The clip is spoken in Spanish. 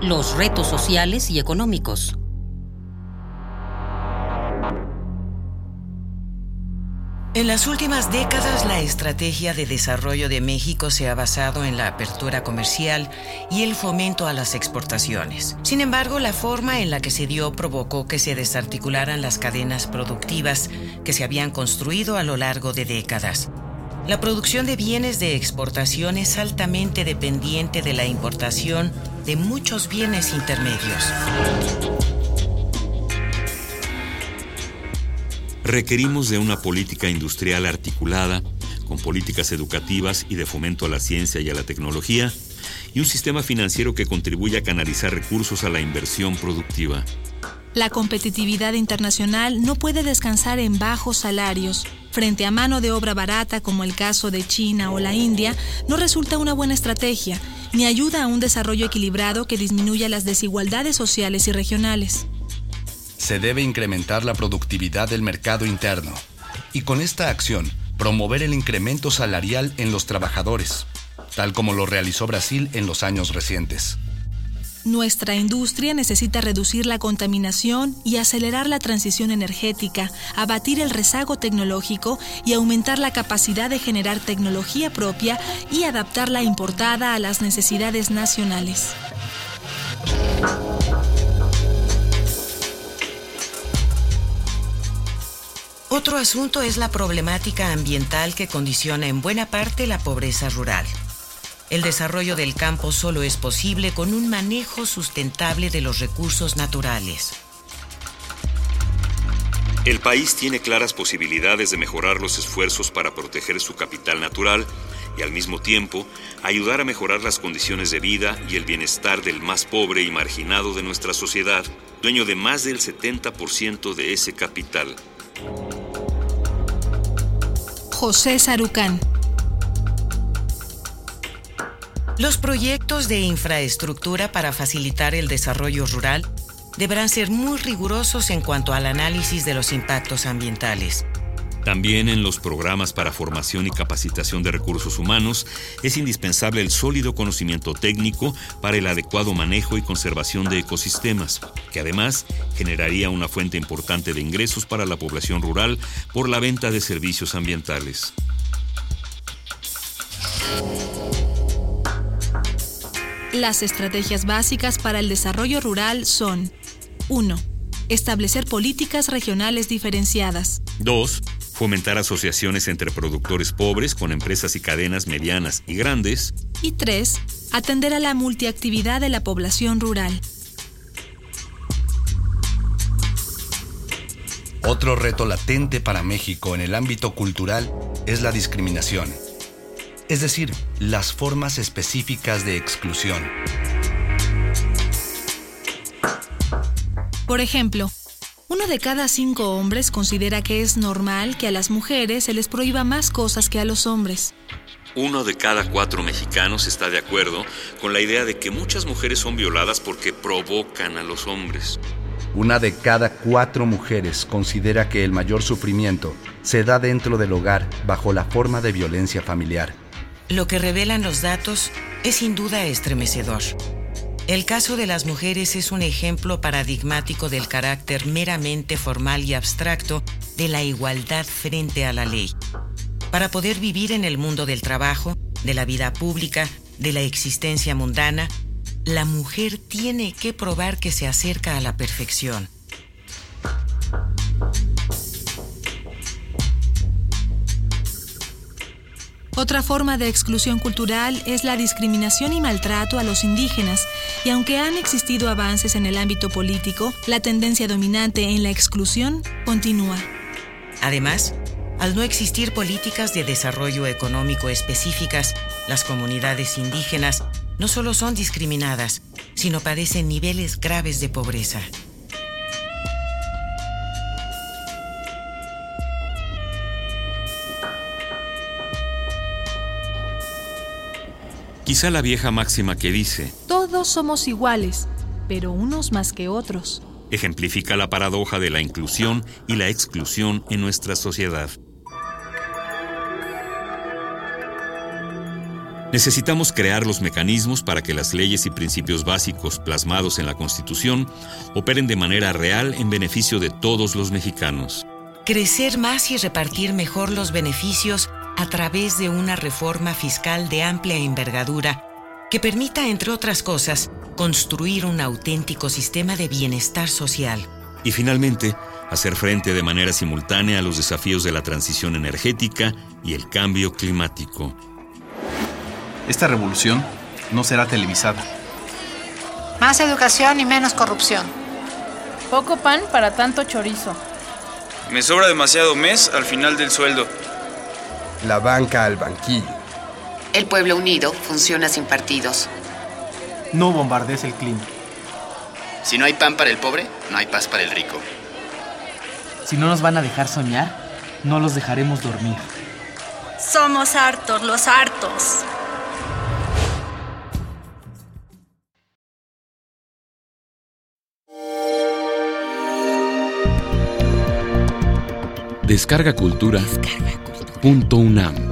los retos sociales y económicos. En las últimas décadas, la estrategia de desarrollo de México se ha basado en la apertura comercial y el fomento a las exportaciones. Sin embargo, la forma en la que se dio provocó que se desarticularan las cadenas productivas que se habían construido a lo largo de décadas. La producción de bienes de exportación es altamente dependiente de la importación de muchos bienes intermedios. Requerimos de una política industrial articulada, con políticas educativas y de fomento a la ciencia y a la tecnología, y un sistema financiero que contribuya a canalizar recursos a la inversión productiva. La competitividad internacional no puede descansar en bajos salarios. Frente a mano de obra barata como el caso de China o la India, no resulta una buena estrategia, ni ayuda a un desarrollo equilibrado que disminuya las desigualdades sociales y regionales se debe incrementar la productividad del mercado interno y con esta acción promover el incremento salarial en los trabajadores, tal como lo realizó Brasil en los años recientes. Nuestra industria necesita reducir la contaminación y acelerar la transición energética, abatir el rezago tecnológico y aumentar la capacidad de generar tecnología propia y adaptarla importada a las necesidades nacionales. Otro asunto es la problemática ambiental que condiciona en buena parte la pobreza rural. El desarrollo del campo solo es posible con un manejo sustentable de los recursos naturales. El país tiene claras posibilidades de mejorar los esfuerzos para proteger su capital natural y al mismo tiempo ayudar a mejorar las condiciones de vida y el bienestar del más pobre y marginado de nuestra sociedad, dueño de más del 70% de ese capital. José Sarucán. Los proyectos de infraestructura para facilitar el desarrollo rural deberán ser muy rigurosos en cuanto al análisis de los impactos ambientales. También en los programas para formación y capacitación de recursos humanos es indispensable el sólido conocimiento técnico para el adecuado manejo y conservación de ecosistemas, que además generaría una fuente importante de ingresos para la población rural por la venta de servicios ambientales. Las estrategias básicas para el desarrollo rural son 1. Establecer políticas regionales diferenciadas. 2 fomentar asociaciones entre productores pobres con empresas y cadenas medianas y grandes. Y tres, atender a la multiactividad de la población rural. Otro reto latente para México en el ámbito cultural es la discriminación, es decir, las formas específicas de exclusión. Por ejemplo, uno de cada cinco hombres considera que es normal que a las mujeres se les prohíba más cosas que a los hombres. Uno de cada cuatro mexicanos está de acuerdo con la idea de que muchas mujeres son violadas porque provocan a los hombres. Una de cada cuatro mujeres considera que el mayor sufrimiento se da dentro del hogar bajo la forma de violencia familiar. Lo que revelan los datos es sin duda estremecedor. El caso de las mujeres es un ejemplo paradigmático del carácter meramente formal y abstracto de la igualdad frente a la ley. Para poder vivir en el mundo del trabajo, de la vida pública, de la existencia mundana, la mujer tiene que probar que se acerca a la perfección. Otra forma de exclusión cultural es la discriminación y maltrato a los indígenas, y aunque han existido avances en el ámbito político, la tendencia dominante en la exclusión continúa. Además, al no existir políticas de desarrollo económico específicas, las comunidades indígenas no solo son discriminadas, sino padecen niveles graves de pobreza. Quizá la vieja máxima que dice, Todos somos iguales, pero unos más que otros. Ejemplifica la paradoja de la inclusión y la exclusión en nuestra sociedad. Necesitamos crear los mecanismos para que las leyes y principios básicos plasmados en la Constitución operen de manera real en beneficio de todos los mexicanos. Crecer más y repartir mejor los beneficios a través de una reforma fiscal de amplia envergadura que permita, entre otras cosas, construir un auténtico sistema de bienestar social. Y finalmente, hacer frente de manera simultánea a los desafíos de la transición energética y el cambio climático. Esta revolución no será televisada. Más educación y menos corrupción. Poco pan para tanto chorizo. Me sobra demasiado mes al final del sueldo. La banca al banquillo. El pueblo unido funciona sin partidos. No bombardees el clima. Si no hay pan para el pobre, no hay paz para el rico. Si no nos van a dejar soñar, no los dejaremos dormir. Somos hartos los hartos. Descarga Cultura. Descarga cultura. Punto UNAM.